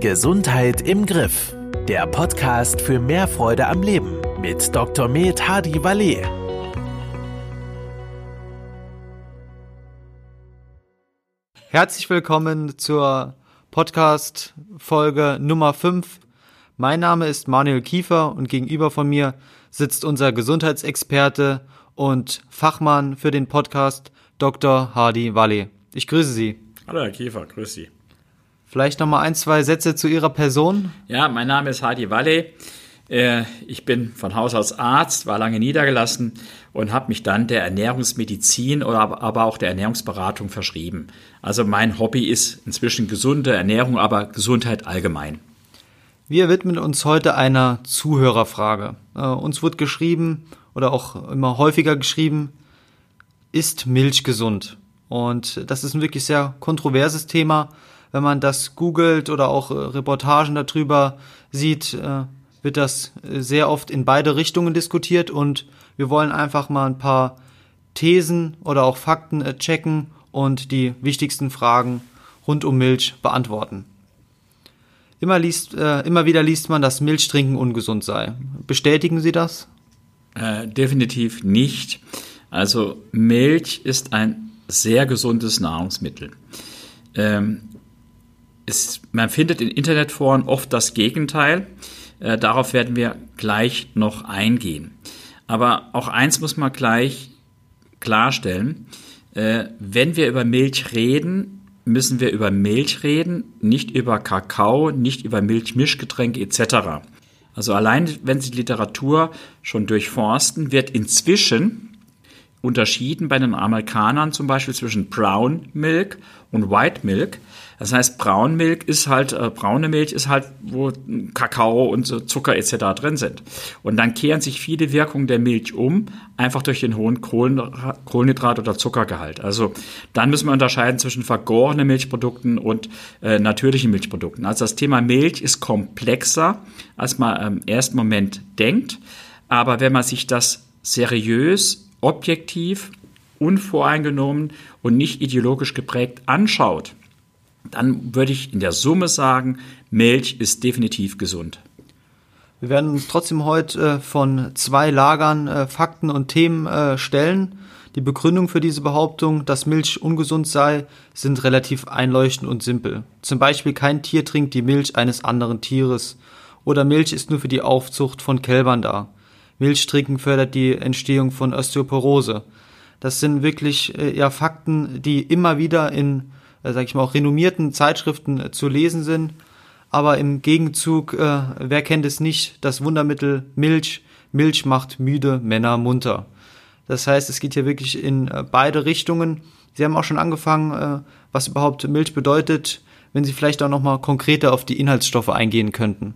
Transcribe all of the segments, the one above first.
Gesundheit im Griff. Der Podcast für mehr Freude am Leben mit Dr. Med Hadi Valet. Herzlich willkommen zur Podcast Folge Nummer 5. Mein Name ist Manuel Kiefer und gegenüber von mir sitzt unser Gesundheitsexperte und Fachmann für den Podcast Dr. Hadi Valet. Ich grüße Sie. Hallo Herr Kiefer, grüß Sie. Vielleicht noch mal ein, zwei Sätze zu Ihrer Person. Ja, mein Name ist Hadi Walle. Äh, ich bin von Haus aus Arzt, war lange niedergelassen und habe mich dann der Ernährungsmedizin oder aber auch der Ernährungsberatung verschrieben. Also mein Hobby ist inzwischen gesunde Ernährung, aber Gesundheit allgemein. Wir widmen uns heute einer Zuhörerfrage. Äh, uns wird geschrieben oder auch immer häufiger geschrieben, ist Milch gesund? Und das ist ein wirklich sehr kontroverses Thema wenn man das googelt oder auch äh, Reportagen darüber sieht, äh, wird das äh, sehr oft in beide Richtungen diskutiert und wir wollen einfach mal ein paar Thesen oder auch Fakten checken und die wichtigsten Fragen rund um Milch beantworten. Immer, liest, äh, immer wieder liest man, dass Milchtrinken ungesund sei. Bestätigen Sie das? Äh, definitiv nicht. Also Milch ist ein sehr gesundes Nahrungsmittel. Ähm, es, man findet in Internetforen oft das Gegenteil. Äh, darauf werden wir gleich noch eingehen. Aber auch eins muss man gleich klarstellen. Äh, wenn wir über Milch reden, müssen wir über Milch reden, nicht über Kakao, nicht über Milchmischgetränke etc. Also allein, wenn Sie die Literatur schon durchforsten, wird inzwischen unterschieden bei den Amerikanern zum Beispiel zwischen Brown Milk und White Milk. Das heißt, Brown Milk ist halt, äh, braune Milch ist halt, wo Kakao und so Zucker etc. drin sind. Und dann kehren sich viele Wirkungen der Milch um, einfach durch den hohen Kohlenhydrat- oder Zuckergehalt. Also dann müssen wir unterscheiden zwischen vergorenen Milchprodukten und äh, natürlichen Milchprodukten. Also das Thema Milch ist komplexer, als man im ersten Moment denkt. Aber wenn man sich das seriös objektiv, unvoreingenommen und nicht ideologisch geprägt anschaut, dann würde ich in der Summe sagen, Milch ist definitiv gesund. Wir werden uns trotzdem heute äh, von zwei Lagern äh, Fakten und Themen äh, stellen. Die Begründung für diese Behauptung, dass Milch ungesund sei, sind relativ einleuchtend und simpel. Zum Beispiel kein Tier trinkt die Milch eines anderen Tieres oder Milch ist nur für die Aufzucht von Kälbern da. Milchtrinken fördert die Entstehung von Osteoporose. Das sind wirklich ja Fakten, die immer wieder in, äh, sag ich mal, auch renommierten Zeitschriften äh, zu lesen sind. Aber im Gegenzug, äh, wer kennt es nicht, das Wundermittel Milch. Milch macht müde Männer munter. Das heißt, es geht hier wirklich in äh, beide Richtungen. Sie haben auch schon angefangen, äh, was überhaupt Milch bedeutet, wenn Sie vielleicht auch noch mal konkreter auf die Inhaltsstoffe eingehen könnten.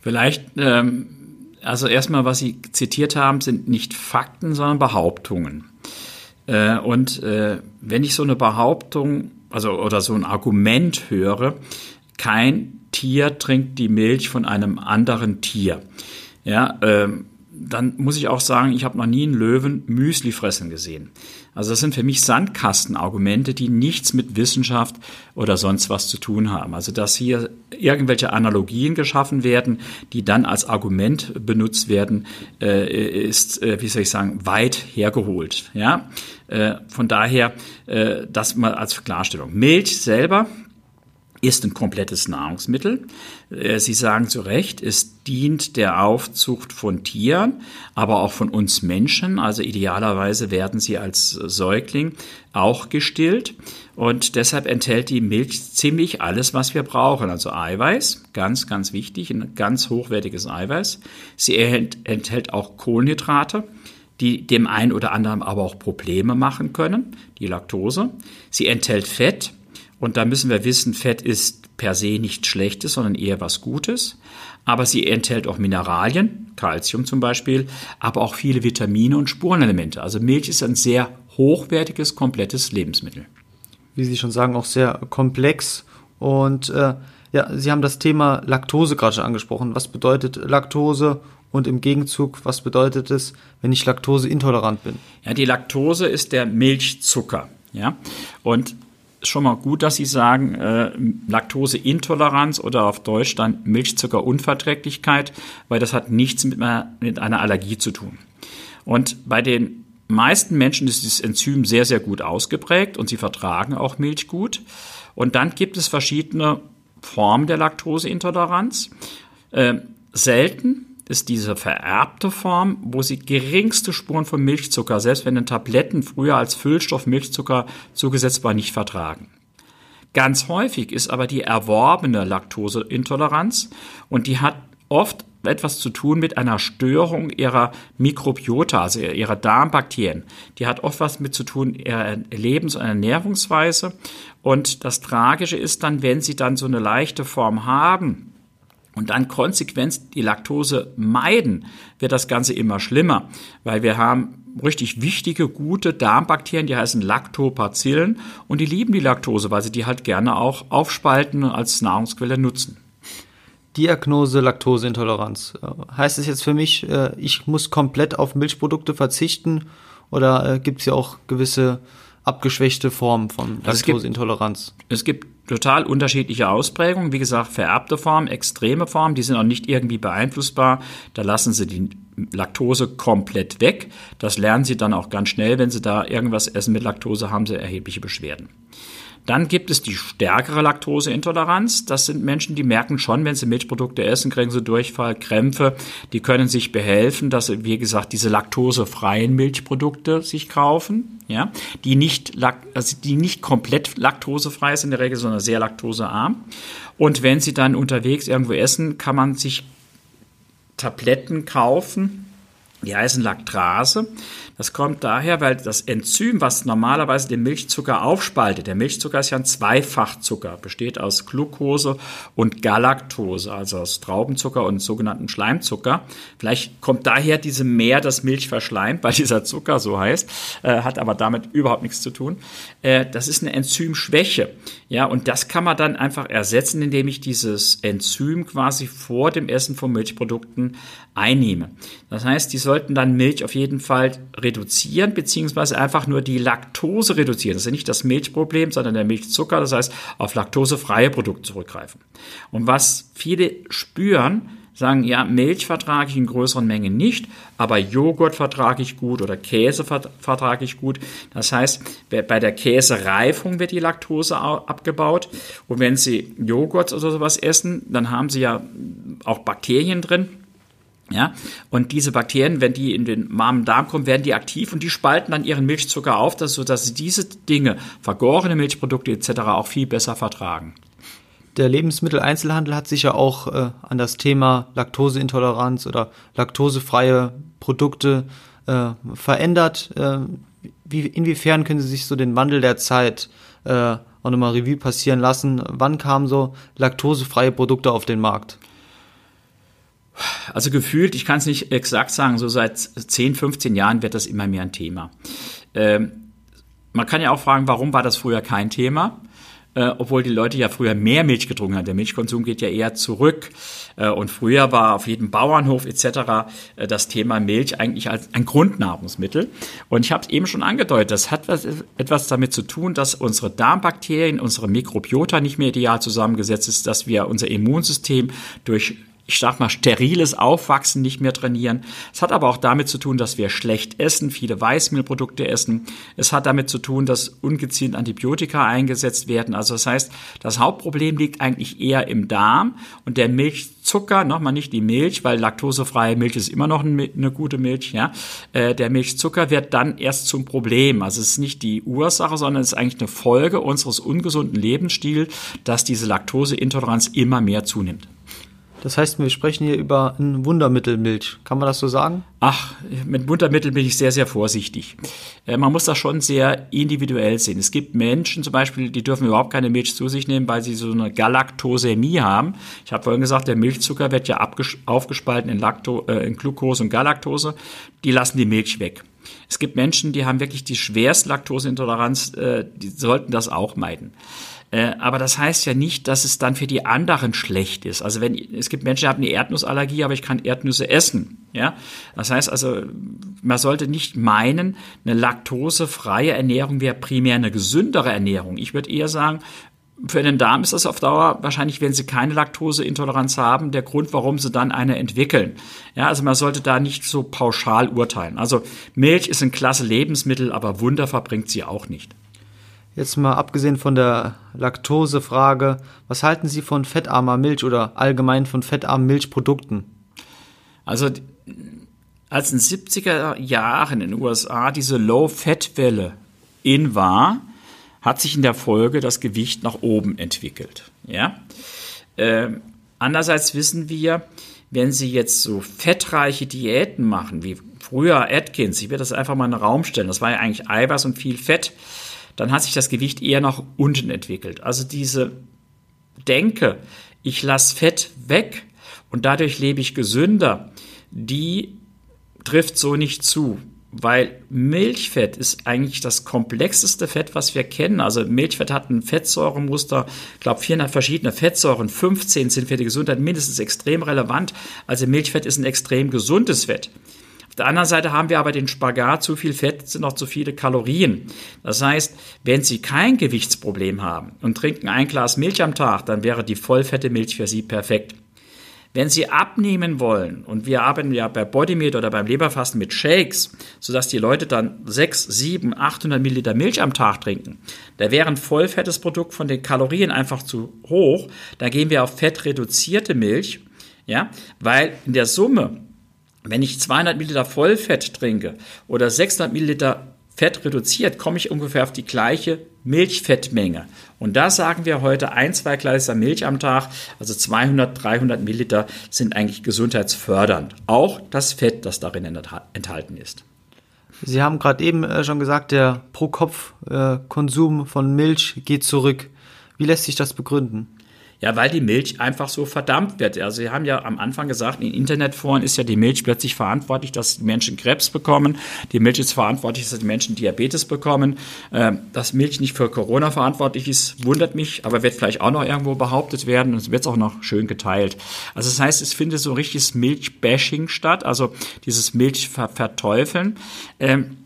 Vielleicht ähm also erstmal, was Sie zitiert haben, sind nicht Fakten, sondern Behauptungen. Äh, und äh, wenn ich so eine Behauptung, also oder so ein Argument höre, kein Tier trinkt die Milch von einem anderen Tier. Ja, ähm, dann muss ich auch sagen, ich habe noch nie einen Löwen Müsli fressen gesehen. Also das sind für mich Sandkastenargumente, die nichts mit Wissenschaft oder sonst was zu tun haben. Also dass hier irgendwelche Analogien geschaffen werden, die dann als Argument benutzt werden, äh, ist, äh, wie soll ich sagen, weit hergeholt. Ja, äh, von daher das mal als Klarstellung. Milch selber ist ein komplettes Nahrungsmittel. Sie sagen zu Recht, es dient der Aufzucht von Tieren, aber auch von uns Menschen. Also idealerweise werden sie als Säugling auch gestillt. Und deshalb enthält die Milch ziemlich alles, was wir brauchen. Also Eiweiß, ganz, ganz wichtig, ein ganz hochwertiges Eiweiß. Sie enthält auch Kohlenhydrate die dem einen oder anderen aber auch Probleme machen können, die Laktose. Sie enthält Fett, und da müssen wir wissen, Fett ist per se nichts Schlechtes, sondern eher was Gutes. Aber sie enthält auch Mineralien, Calcium zum Beispiel, aber auch viele Vitamine und Spurenelemente. Also Milch ist ein sehr hochwertiges, komplettes Lebensmittel. Wie Sie schon sagen, auch sehr komplex. Und äh, ja, Sie haben das Thema Laktose gerade schon angesprochen. Was bedeutet Laktose und im Gegenzug, was bedeutet es, wenn ich laktoseintolerant bin? Ja, die Laktose ist der Milchzucker. Ja, und schon mal gut, dass Sie sagen, äh, Laktoseintoleranz oder auf Deutsch dann Milchzuckerunverträglichkeit, weil das hat nichts mit, mit einer Allergie zu tun. Und bei den meisten Menschen ist dieses Enzym sehr, sehr gut ausgeprägt und sie vertragen auch Milch gut. Und dann gibt es verschiedene Formen der Laktoseintoleranz. Äh, selten ist diese vererbte Form, wo sie geringste Spuren von Milchzucker, selbst wenn in Tabletten früher als Füllstoff Milchzucker zugesetzt war, nicht vertragen. Ganz häufig ist aber die erworbene Laktoseintoleranz und die hat oft etwas zu tun mit einer Störung ihrer Mikrobiota, also ihrer Darmbakterien. Die hat oft was mit zu tun, ihrer Lebens- und Ernährungsweise. Und das Tragische ist dann, wenn sie dann so eine leichte Form haben, und dann konsequent die Laktose meiden, wird das Ganze immer schlimmer, weil wir haben richtig wichtige, gute Darmbakterien, die heißen Lactobacillen und die lieben die Laktose, weil sie die halt gerne auch aufspalten und als Nahrungsquelle nutzen. Diagnose Laktoseintoleranz. Heißt es jetzt für mich, äh, ich muss komplett auf Milchprodukte verzichten oder äh, gibt es ja auch gewisse abgeschwächte Formen von Laktoseintoleranz? Also es, gibt, es gibt total unterschiedliche Ausprägungen. Wie gesagt, vererbte Formen, extreme Formen, die sind auch nicht irgendwie beeinflussbar. Da lassen sie die Laktose komplett weg. Das lernen sie dann auch ganz schnell. Wenn sie da irgendwas essen mit Laktose, haben sie erhebliche Beschwerden. Dann gibt es die stärkere Laktoseintoleranz. Das sind Menschen, die merken schon, wenn sie Milchprodukte essen, kriegen sie Durchfall, Krämpfe. Die können sich behelfen, dass sie, wie gesagt, diese laktosefreien Milchprodukte sich kaufen, ja, die nicht, also die nicht komplett laktosefrei sind in der Regel, sondern sehr laktosearm. Und wenn sie dann unterwegs irgendwo essen, kann man sich Tabletten kaufen, die heißen Laktrase. Das kommt daher, weil das Enzym, was normalerweise den Milchzucker aufspaltet, der Milchzucker ist ja ein Zweifachzucker, besteht aus Glucose und Galaktose, also aus Traubenzucker und sogenannten Schleimzucker. Vielleicht kommt daher diese Mehr, das Milch verschleimt, weil dieser Zucker so heißt, äh, hat aber damit überhaupt nichts zu tun. Äh, das ist eine Enzymschwäche. Ja, und das kann man dann einfach ersetzen, indem ich dieses Enzym quasi vor dem Essen von Milchprodukten einnehme. Das heißt, die sollten dann Milch auf jeden Fall reduzieren, beziehungsweise einfach nur die Laktose reduzieren. Das ist ja nicht das Milchproblem, sondern der Milchzucker. Das heißt, auf laktosefreie Produkte zurückgreifen. Und was viele spüren, sagen, ja, Milch vertrage ich in größeren Mengen nicht, aber Joghurt vertrage ich gut oder Käse vertrage ich gut. Das heißt, bei der Käsereifung wird die Laktose abgebaut. Und wenn Sie Joghurt oder sowas essen, dann haben Sie ja auch Bakterien drin ja, und diese Bakterien, wenn die in den warmen Darm kommen, werden die aktiv und die spalten dann ihren Milchzucker auf, dass, sodass sie diese Dinge, vergorene Milchprodukte etc. auch viel besser vertragen. Der Lebensmitteleinzelhandel hat sich ja auch äh, an das Thema Laktoseintoleranz oder laktosefreie Produkte äh, verändert. Äh, wie, inwiefern können Sie sich so den Wandel der Zeit äh, auch nochmal Revue passieren lassen? Wann kamen so laktosefreie Produkte auf den Markt? Also gefühlt, ich kann es nicht exakt sagen, so seit 10, 15 Jahren wird das immer mehr ein Thema. Ähm, man kann ja auch fragen, warum war das früher kein Thema? Äh, obwohl die Leute ja früher mehr Milch getrunken haben. Der Milchkonsum geht ja eher zurück. Äh, und früher war auf jedem Bauernhof etc. Äh, das Thema Milch eigentlich als ein Grundnahrungsmittel. Und ich habe es eben schon angedeutet, das hat was, etwas damit zu tun, dass unsere Darmbakterien, unsere Mikrobiota nicht mehr ideal zusammengesetzt ist, dass wir unser Immunsystem durch ich sag mal, steriles Aufwachsen nicht mehr trainieren. Es hat aber auch damit zu tun, dass wir schlecht essen, viele Weißmehlprodukte essen. Es hat damit zu tun, dass ungezielt Antibiotika eingesetzt werden. Also das heißt, das Hauptproblem liegt eigentlich eher im Darm und der Milchzucker, nochmal nicht die Milch, weil laktosefreie Milch ist immer noch eine gute Milch, ja. Äh, der Milchzucker wird dann erst zum Problem. Also es ist nicht die Ursache, sondern es ist eigentlich eine Folge unseres ungesunden Lebensstils, dass diese Laktoseintoleranz immer mehr zunimmt. Das heißt, wir sprechen hier über ein Wundermittelmilch. Kann man das so sagen? Ach, mit Wundermittel bin ich sehr, sehr vorsichtig. Äh, man muss das schon sehr individuell sehen. Es gibt Menschen zum Beispiel, die dürfen überhaupt keine Milch zu sich nehmen, weil sie so eine Galaktosämie haben. Ich habe vorhin gesagt, der Milchzucker wird ja aufgespalten in, Lacto, äh, in Glucose und Galaktose. Die lassen die Milch weg. Es gibt Menschen, die haben wirklich die schwerste Laktoseintoleranz, äh, die sollten das auch meiden. Äh, aber das heißt ja nicht, dass es dann für die anderen schlecht ist. Also wenn es gibt Menschen, die haben eine Erdnussallergie, aber ich kann Erdnüsse essen. Ja, das heißt also, man sollte nicht meinen, eine laktosefreie Ernährung wäre primär eine gesündere Ernährung. Ich würde eher sagen, für den Darm ist das auf Dauer wahrscheinlich, wenn sie keine Laktoseintoleranz haben, der Grund, warum sie dann eine entwickeln. Ja, also man sollte da nicht so pauschal urteilen. Also Milch ist ein klasse Lebensmittel, aber Wunder verbringt sie auch nicht. Jetzt mal abgesehen von der Laktosefrage, was halten Sie von fettarmer Milch oder allgemein von fettarmen Milchprodukten? Also als in den 70er Jahren in den USA diese Low-Fat-Welle in war, hat sich in der Folge das Gewicht nach oben entwickelt. Ja? Äh, andererseits wissen wir, wenn Sie jetzt so fettreiche Diäten machen, wie früher Atkins, ich werde das einfach mal in den Raum stellen, das war ja eigentlich Eiweiß und viel Fett, dann hat sich das Gewicht eher nach unten entwickelt. Also diese Denke, ich lasse Fett weg und dadurch lebe ich gesünder, die trifft so nicht zu weil Milchfett ist eigentlich das komplexeste Fett, was wir kennen. Also Milchfett hat ein Fettsäuremuster, ich glaube 400 verschiedene Fettsäuren, 15 sind für die Gesundheit mindestens extrem relevant. Also Milchfett ist ein extrem gesundes Fett. Auf der anderen Seite haben wir aber den Spagat, zu viel Fett sind auch zu viele Kalorien. Das heißt, wenn Sie kein Gewichtsproblem haben und trinken ein Glas Milch am Tag, dann wäre die vollfette Milch für Sie perfekt. Wenn Sie abnehmen wollen, und wir arbeiten ja bei Bodymeat oder beim Leberfasten mit Shakes, sodass die Leute dann 6, 7, 800 Milliliter Milch am Tag trinken, da wäre ein vollfettes Produkt von den Kalorien einfach zu hoch. Da gehen wir auf fettreduzierte Milch, ja, weil in der Summe, wenn ich 200 Milliliter Vollfett trinke oder 600 Milliliter Fett reduziert, komme ich ungefähr auf die gleiche Milchfettmenge. Und da sagen wir heute, ein, zwei Gläser Milch am Tag, also 200, 300 Milliliter, sind eigentlich gesundheitsfördernd. Auch das Fett, das darin enthalten ist. Sie haben gerade eben äh, schon gesagt, der Pro-Kopf-Konsum von Milch geht zurück. Wie lässt sich das begründen? Ja, weil die Milch einfach so verdammt wird. Also Sie haben ja am Anfang gesagt, in Internetforen ist ja die Milch plötzlich verantwortlich, dass die Menschen Krebs bekommen. Die Milch ist verantwortlich, dass die Menschen Diabetes bekommen. Ähm, dass Milch nicht für Corona verantwortlich ist, wundert mich, aber wird vielleicht auch noch irgendwo behauptet werden und es wird auch noch schön geteilt. Also das heißt, es findet so richtiges Milchbashing statt, also dieses Milchverteufeln. Ähm,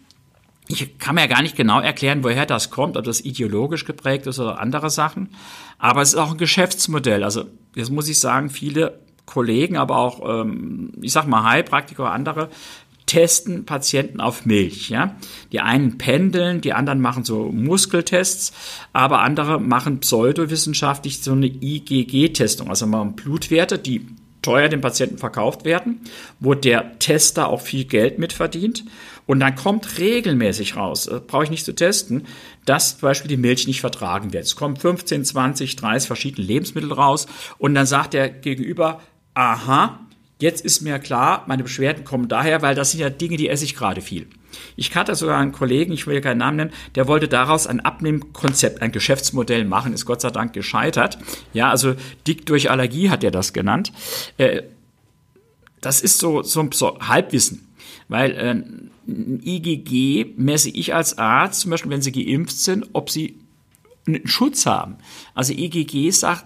ich kann mir gar nicht genau erklären, woher das kommt, ob das ideologisch geprägt ist oder andere Sachen. Aber es ist auch ein Geschäftsmodell. Also jetzt muss ich sagen, viele Kollegen, aber auch, ähm, ich sag mal, Heilpraktiker oder andere, testen Patienten auf Milch. Ja? Die einen pendeln, die anderen machen so Muskeltests, aber andere machen pseudowissenschaftlich so eine IgG-Testung, also machen Blutwerte, die teuer dem Patienten verkauft werden, wo der Tester auch viel Geld mitverdient. Und dann kommt regelmäßig raus, äh, brauche ich nicht zu testen, dass zum Beispiel die Milch nicht vertragen wird. Es kommen 15, 20, 30 verschiedene Lebensmittel raus und dann sagt der Gegenüber, aha, jetzt ist mir klar, meine Beschwerden kommen daher, weil das sind ja Dinge, die esse ich gerade viel. Ich hatte sogar einen Kollegen, ich will ja keinen Namen nennen, der wollte daraus ein Abnehmkonzept, ein Geschäftsmodell machen, ist Gott sei Dank gescheitert. Ja, also dick durch Allergie hat er das genannt. Äh, das ist so, so, so Halbwissen, weil äh, ein IgG messe ich als Arzt, zum Beispiel wenn Sie geimpft sind, ob Sie einen Schutz haben. Also IgG sagt,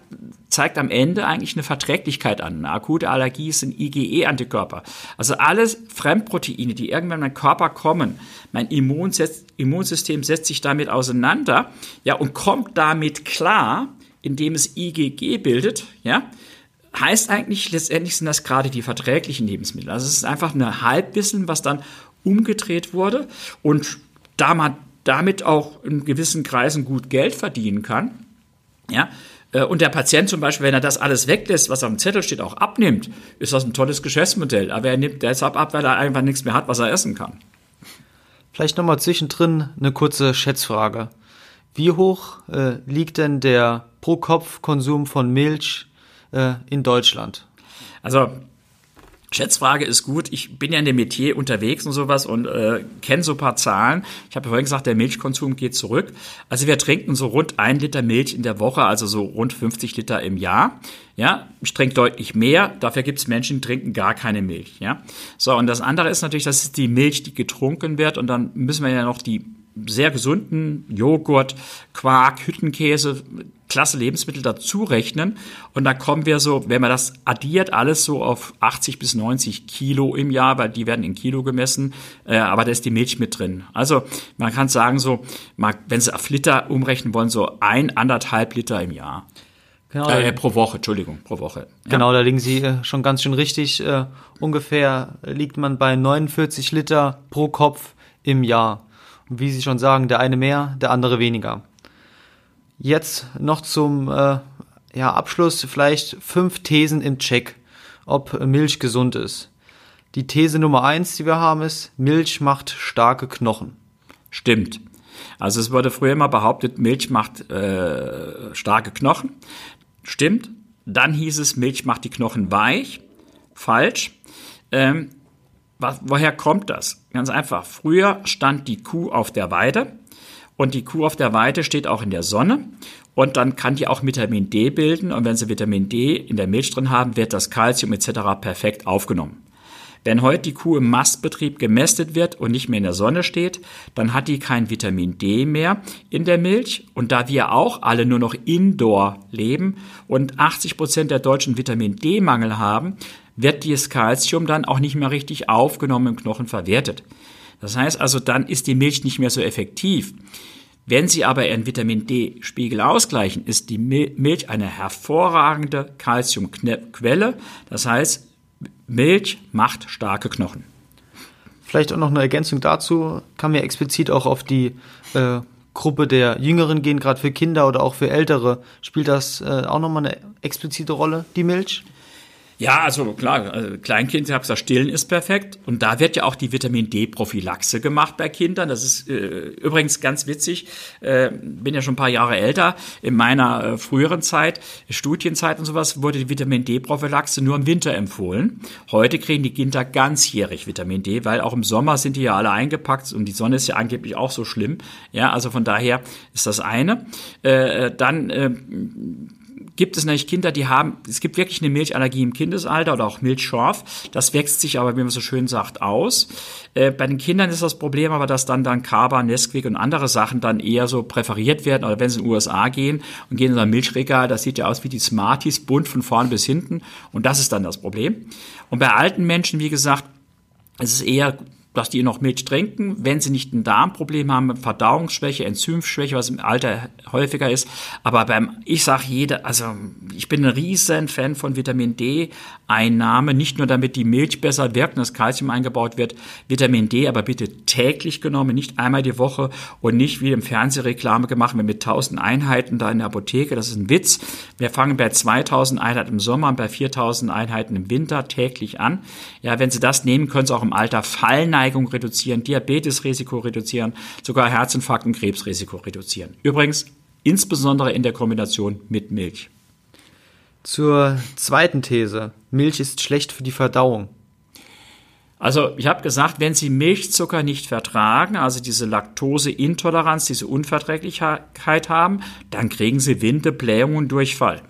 zeigt am Ende eigentlich eine Verträglichkeit an. Eine akute Allergie sind IgE-Antikörper. Also alle Fremdproteine, die irgendwann in meinen Körper kommen, mein Immunsystem setzt sich damit auseinander, ja, und kommt damit klar, indem es IgG bildet, ja, heißt eigentlich letztendlich sind das gerade die verträglichen Lebensmittel. Also es ist einfach eine Halbwissen, was dann umgedreht wurde und da man damit auch in gewissen Kreisen gut Geld verdienen kann. Ja, äh, und der Patient zum Beispiel, wenn er das alles weglässt, was dem Zettel steht, auch abnimmt, ist das ein tolles Geschäftsmodell. Aber er nimmt deshalb ab, weil er einfach nichts mehr hat, was er essen kann. Vielleicht nochmal zwischendrin eine kurze Schätzfrage. Wie hoch äh, liegt denn der Pro-Kopf-Konsum von Milch äh, in Deutschland? Also Schätzfrage ist gut. Ich bin ja in dem Metier unterwegs und sowas und äh, kenne so ein paar Zahlen. Ich habe ja vorhin gesagt, der Milchkonsum geht zurück. Also wir trinken so rund ein Liter Milch in der Woche, also so rund 50 Liter im Jahr. Ja, ich trinke deutlich mehr. Dafür gibt es Menschen, die trinken gar keine Milch. Ja, so und das andere ist natürlich, das ist die Milch, die getrunken wird und dann müssen wir ja noch die sehr gesunden Joghurt, Quark, Hüttenkäse, klasse Lebensmittel dazu rechnen. Und dann kommen wir so, wenn man das addiert, alles so auf 80 bis 90 Kilo im Jahr, weil die werden in Kilo gemessen, äh, aber da ist die Milch mit drin. Also man kann sagen so, wenn Sie auf Liter umrechnen wollen, so ein, anderthalb Liter im Jahr. Genau, äh, pro Woche, Entschuldigung, pro Woche. Ja. Genau, da liegen Sie äh, schon ganz schön richtig. Äh, ungefähr liegt man bei 49 Liter pro Kopf im Jahr. Und wie Sie schon sagen, der eine mehr, der andere weniger. Jetzt noch zum äh, ja, Abschluss vielleicht fünf Thesen im Check, ob Milch gesund ist. Die These Nummer eins, die wir haben, ist, Milch macht starke Knochen. Stimmt. Also es wurde früher immer behauptet, Milch macht äh, starke Knochen. Stimmt. Dann hieß es, Milch macht die Knochen weich. Falsch. Ähm, was, woher kommt das? Ganz einfach. Früher stand die Kuh auf der Weide und die Kuh auf der Weide steht auch in der Sonne. Und dann kann die auch Vitamin D bilden. Und wenn sie Vitamin D in der Milch drin haben, wird das Kalzium etc. perfekt aufgenommen. Wenn heute die Kuh im Mastbetrieb gemästet wird und nicht mehr in der Sonne steht, dann hat die kein Vitamin D mehr in der Milch. Und da wir auch alle nur noch indoor leben und 80 Prozent der Deutschen Vitamin D-Mangel haben, wird dieses Kalzium dann auch nicht mehr richtig aufgenommen im Knochen verwertet. Das heißt also, dann ist die Milch nicht mehr so effektiv. Wenn Sie aber Ihren Vitamin D-Spiegel ausgleichen, ist die Milch eine hervorragende Calciumquelle. Das heißt, Milch macht starke Knochen. Vielleicht auch noch eine Ergänzung dazu, kann mir explizit auch auf die äh, Gruppe der Jüngeren gehen, gerade für Kinder oder auch für Ältere. Spielt das äh, auch nochmal eine explizite Rolle, die Milch? Ja, also klar, also Kleinkind, ich habe gesagt, Stillen ist perfekt. Und da wird ja auch die Vitamin D-Prophylaxe gemacht bei Kindern. Das ist äh, übrigens ganz witzig. Äh, bin ja schon ein paar Jahre älter. In meiner äh, früheren Zeit, Studienzeit und sowas, wurde die Vitamin D-Prophylaxe nur im Winter empfohlen. Heute kriegen die Kinder ganzjährig Vitamin D, weil auch im Sommer sind die ja alle eingepackt und die Sonne ist ja angeblich auch so schlimm. Ja, also von daher ist das eine. Äh, dann äh, gibt es nämlich Kinder, die haben, es gibt wirklich eine Milchallergie im Kindesalter oder auch Milchschorf. Das wächst sich aber, wie man so schön sagt, aus. Äh, bei den Kindern ist das Problem aber, dass dann dann Kaba, Nesquik und andere Sachen dann eher so präferiert werden. Oder wenn sie in den USA gehen und gehen in ein Milchregal, das sieht ja aus wie die Smarties, bunt von vorn bis hinten. Und das ist dann das Problem. Und bei alten Menschen, wie gesagt, es ist eher dass die noch Milch trinken, wenn sie nicht ein Darmproblem haben, Verdauungsschwäche, Enzymschwäche, was im Alter häufiger ist. Aber beim, ich sage jeder, also ich bin ein riesen Fan von Vitamin D-Einnahme, nicht nur damit die Milch besser wirkt und das Kalzium eingebaut wird, Vitamin D, aber bitte täglich genommen, nicht einmal die Woche und nicht wie im Fernsehreklame gemacht wird mit 1000 Einheiten da in der Apotheke. Das ist ein Witz. Wir fangen bei 2000 Einheiten im Sommer und bei 4000 Einheiten im Winter täglich an. Ja, wenn Sie das nehmen, können Sie auch im Alter fallen Fallneigung reduzieren, Diabetesrisiko reduzieren, sogar Herzinfarkt und Krebsrisiko reduzieren. Übrigens insbesondere in der Kombination mit Milch. Zur zweiten These. Milch ist schlecht für die Verdauung. Also ich habe gesagt, wenn Sie Milchzucker nicht vertragen, also diese Laktoseintoleranz, diese Unverträglichkeit haben, dann kriegen Sie Winde, Blähungen und Durchfall.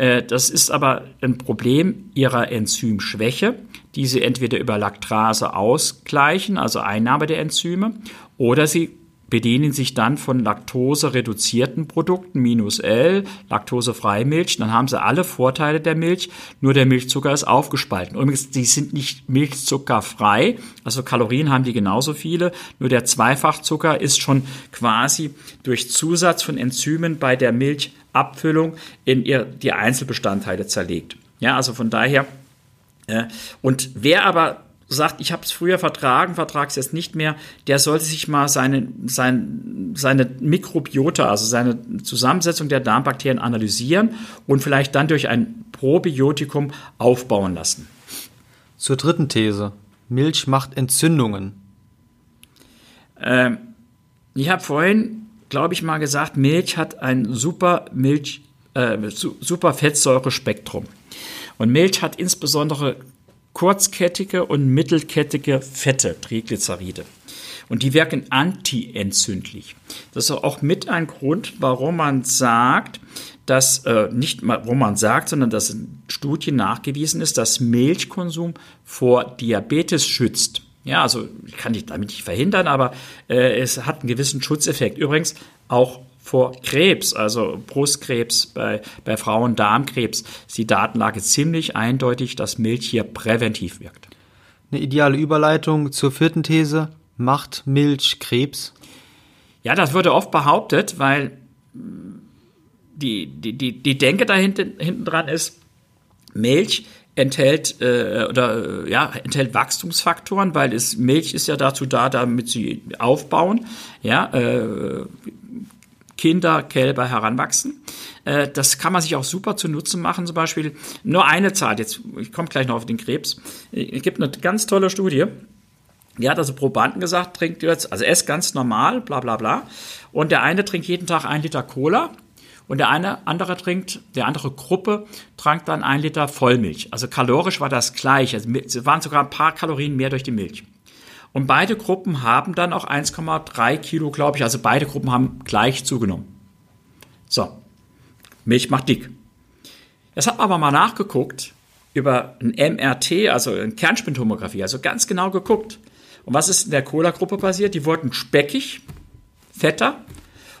Äh, das ist aber ein Problem ihrer Enzymschwäche, die sie entweder über Laktrase ausgleichen, also Einnahme der Enzyme, oder sie bedienen sich dann von laktosereduzierten Produkten, minus L, laktosefreie Milch, dann haben sie alle Vorteile der Milch, nur der Milchzucker ist aufgespalten. Übrigens, die sind nicht milchzuckerfrei, also Kalorien haben die genauso viele, nur der Zweifachzucker ist schon quasi durch Zusatz von Enzymen bei der Milchabfüllung in ihr, die Einzelbestandteile zerlegt. Ja, also von daher, äh, und wer aber sagt, ich habe es früher vertragen, vertrage es jetzt nicht mehr, der sollte sich mal seine, sein, seine Mikrobiota, also seine Zusammensetzung der Darmbakterien analysieren und vielleicht dann durch ein Probiotikum aufbauen lassen. Zur dritten These. Milch macht Entzündungen. Ähm, ich habe vorhin, glaube ich, mal gesagt, Milch hat ein super Milch, äh, super Fettsäurespektrum. Und Milch hat insbesondere kurzkettige und mittelkettige Fette, Triglyceride. Und die wirken antientzündlich. Das ist auch mit ein Grund, warum man sagt, dass äh, nicht mal, warum man sagt, sondern dass in Studien nachgewiesen ist, dass Milchkonsum vor Diabetes schützt. Ja, also ich kann dich damit nicht verhindern, aber äh, es hat einen gewissen Schutzeffekt. Übrigens auch vor Krebs, also Brustkrebs, bei, bei Frauen Darmkrebs, ist die Datenlage ziemlich eindeutig, dass Milch hier präventiv wirkt. Eine ideale Überleitung zur vierten These. Macht Milch Krebs? Ja, das wurde oft behauptet, weil die, die, die, die Denke da hinten, hinten dran ist, Milch enthält äh, oder äh, ja enthält Wachstumsfaktoren, weil es Milch ist ja dazu da, damit sie aufbauen, ja äh, Kinder, Kälber heranwachsen. Äh, das kann man sich auch super zu Nutzen machen. Zum Beispiel nur eine Zahl. Jetzt ich komme gleich noch auf den Krebs. Es gibt eine ganz tolle Studie. Die hat also Probanden gesagt, trinkt jetzt, also esst ganz normal, bla bla bla. Und der eine trinkt jeden Tag ein Liter Cola und der eine andere trinkt, der andere Gruppe trank dann ein Liter Vollmilch. Also kalorisch war das gleich. Also es waren sogar ein paar Kalorien mehr durch die Milch. Und beide Gruppen haben dann auch 1,3 Kilo, glaube ich. Also beide Gruppen haben gleich zugenommen. So, Milch macht dick. Jetzt hat man aber mal nachgeguckt über ein MRT, also eine Kernspintomographie, also ganz genau geguckt. Und was ist in der Cola-Gruppe passiert? Die wurden speckig, fetter.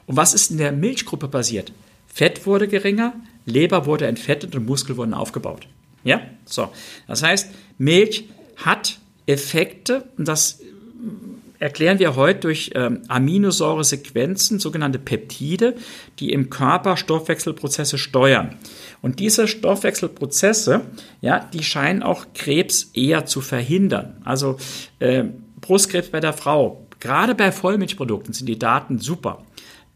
Und was ist in der Milchgruppe passiert? Fett wurde geringer, Leber wurde entfettet und Muskel wurden aufgebaut. Ja, so. Das heißt, Milch hat Effekte und das erklären wir heute durch ähm, Aminosäuresequenzen, sogenannte Peptide, die im Körper Stoffwechselprozesse steuern. Und diese Stoffwechselprozesse, ja, die scheinen auch Krebs eher zu verhindern. Also äh, Brustkrebs bei der Frau, gerade bei Vollmilchprodukten sind die Daten super.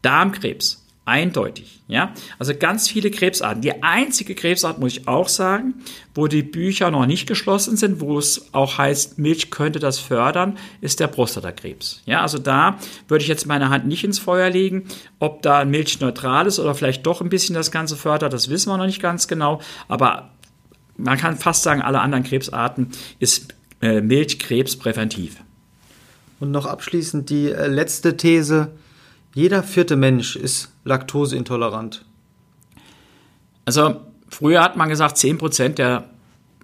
Darmkrebs, Eindeutig, ja. Also ganz viele Krebsarten. Die einzige Krebsart, muss ich auch sagen, wo die Bücher noch nicht geschlossen sind, wo es auch heißt, Milch könnte das fördern, ist der Prostatakrebs. Ja, also da würde ich jetzt meine Hand nicht ins Feuer legen. Ob da Milch neutral ist oder vielleicht doch ein bisschen das Ganze fördert, das wissen wir noch nicht ganz genau. Aber man kann fast sagen, alle anderen Krebsarten ist äh, Milch krebspräventiv. Und noch abschließend die äh, letzte These jeder vierte Mensch ist laktoseintolerant. Also früher hat man gesagt, 10% der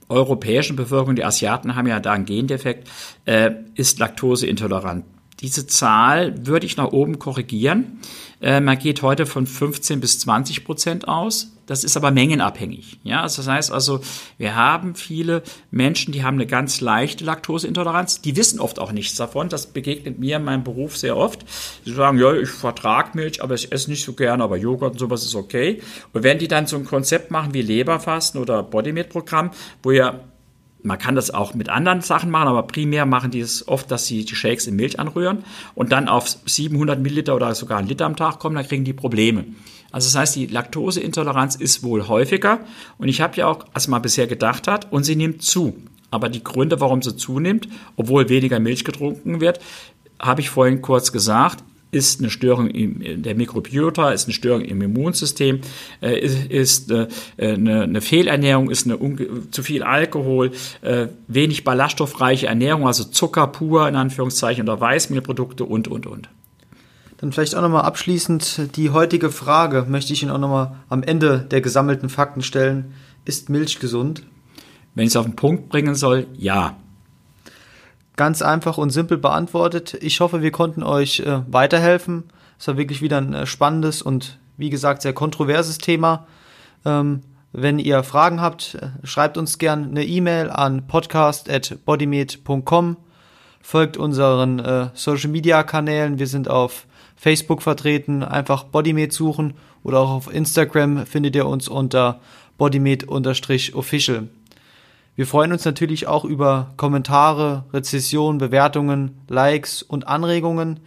europäischen Bevölkerung, die Asiaten haben ja da einen Gendefekt, äh, ist laktoseintolerant. Diese Zahl würde ich nach oben korrigieren. Äh, man geht heute von 15 bis 20 Prozent aus. Das ist aber mengenabhängig. Ja, also das heißt also, wir haben viele Menschen, die haben eine ganz leichte Laktoseintoleranz. Die wissen oft auch nichts davon. Das begegnet mir in meinem Beruf sehr oft. Sie sagen, ja, ich vertrage Milch, aber ich esse nicht so gerne, aber Joghurt und sowas ist okay. Und wenn die dann so ein Konzept machen wie Leberfasten oder Bodymate-Programm, wo ja man kann das auch mit anderen Sachen machen, aber primär machen die es oft, dass sie die Shakes in Milch anrühren und dann auf 700 Milliliter oder sogar ein Liter am Tag kommen, dann kriegen die Probleme. Also das heißt, die Laktoseintoleranz ist wohl häufiger und ich habe ja auch, als man bisher gedacht hat, und sie nimmt zu. Aber die Gründe, warum sie zunimmt, obwohl weniger Milch getrunken wird, habe ich vorhin kurz gesagt, ist eine Störung in der Mikrobiota, ist eine Störung im Immunsystem, äh, ist, äh, eine, eine, Fehlernährung, ist eine zu viel Alkohol, äh, wenig ballaststoffreiche Ernährung, also Zucker pur in Anführungszeichen oder Weißmehlprodukte und, und, und. Dann vielleicht auch nochmal abschließend die heutige Frage möchte ich Ihnen auch nochmal am Ende der gesammelten Fakten stellen. Ist Milch gesund? Wenn ich es auf den Punkt bringen soll, ja. Ganz einfach und simpel beantwortet. Ich hoffe, wir konnten euch äh, weiterhelfen. Es war wirklich wieder ein äh, spannendes und wie gesagt sehr kontroverses Thema. Ähm, wenn ihr Fragen habt, äh, schreibt uns gerne eine E-Mail an podcast.bodymed.com. Folgt unseren äh, Social Media Kanälen. Wir sind auf Facebook vertreten, einfach Bodymate suchen oder auch auf Instagram findet ihr uns unter bodymate-official. Wir freuen uns natürlich auch über Kommentare, Rezessionen, Bewertungen, Likes und Anregungen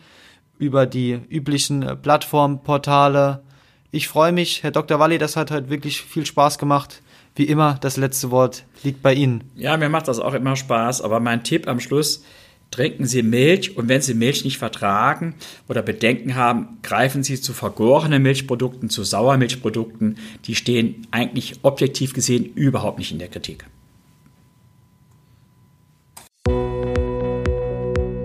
über die üblichen Plattformportale. Ich freue mich, Herr Dr. Walli, das hat heute wirklich viel Spaß gemacht. Wie immer, das letzte Wort liegt bei Ihnen. Ja, mir macht das auch immer Spaß, aber mein Tipp am Schluss, trinken Sie Milch und wenn Sie Milch nicht vertragen oder Bedenken haben, greifen Sie zu vergorenen Milchprodukten, zu Sauermilchprodukten. Die stehen eigentlich objektiv gesehen überhaupt nicht in der Kritik.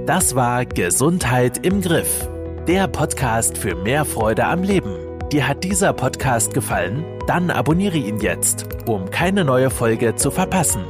Das war Gesundheit im Griff, der Podcast für mehr Freude am Leben. Dir hat dieser Podcast gefallen? Dann abonniere ihn jetzt, um keine neue Folge zu verpassen.